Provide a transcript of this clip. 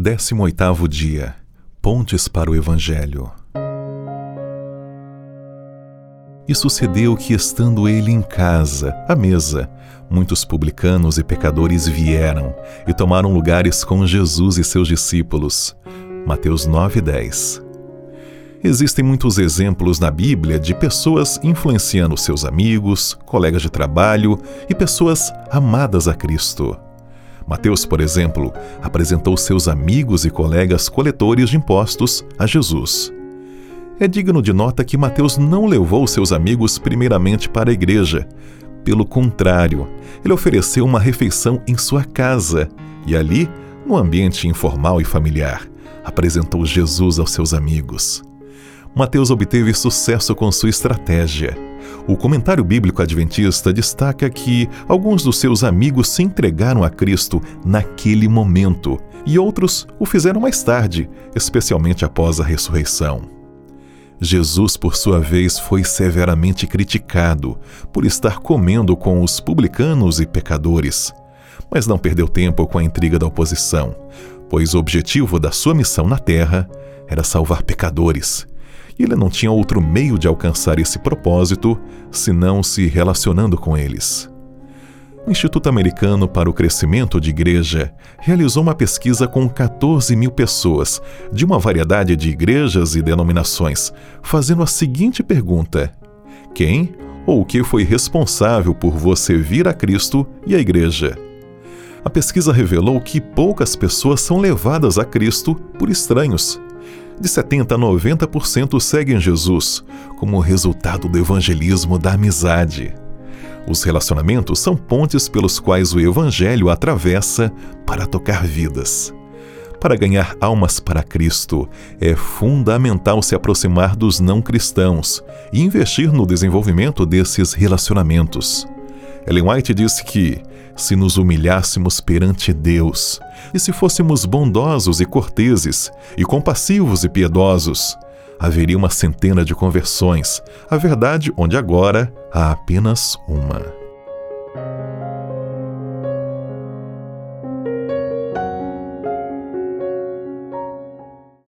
18º dia Pontes para o Evangelho E sucedeu que, estando ele em casa, à mesa, muitos publicanos e pecadores vieram e tomaram lugares com Jesus e seus discípulos. Mateus 9:10. Existem muitos exemplos na Bíblia de pessoas influenciando seus amigos, colegas de trabalho e pessoas amadas a Cristo. Mateus, por exemplo, apresentou seus amigos e colegas coletores de impostos a Jesus. É digno de nota que Mateus não levou seus amigos primeiramente para a igreja. Pelo contrário, ele ofereceu uma refeição em sua casa e ali, no ambiente informal e familiar, apresentou Jesus aos seus amigos. Mateus obteve sucesso com sua estratégia. O comentário bíblico adventista destaca que alguns dos seus amigos se entregaram a Cristo naquele momento e outros o fizeram mais tarde, especialmente após a ressurreição. Jesus, por sua vez, foi severamente criticado por estar comendo com os publicanos e pecadores, mas não perdeu tempo com a intriga da oposição, pois o objetivo da sua missão na terra era salvar pecadores ele não tinha outro meio de alcançar esse propósito senão se relacionando com eles. O Instituto Americano para o Crescimento de Igreja realizou uma pesquisa com 14 mil pessoas, de uma variedade de igrejas e denominações, fazendo a seguinte pergunta: Quem ou o que foi responsável por você vir a Cristo e a Igreja? A pesquisa revelou que poucas pessoas são levadas a Cristo por estranhos de 70% a 90% seguem Jesus, como resultado do evangelismo da amizade. Os relacionamentos são pontes pelos quais o Evangelho atravessa para tocar vidas. Para ganhar almas para Cristo, é fundamental se aproximar dos não cristãos e investir no desenvolvimento desses relacionamentos. Ellen White disse que, se nos humilhássemos perante Deus, e se fôssemos bondosos e corteses, e compassivos e piedosos, haveria uma centena de conversões, a verdade onde agora há apenas uma.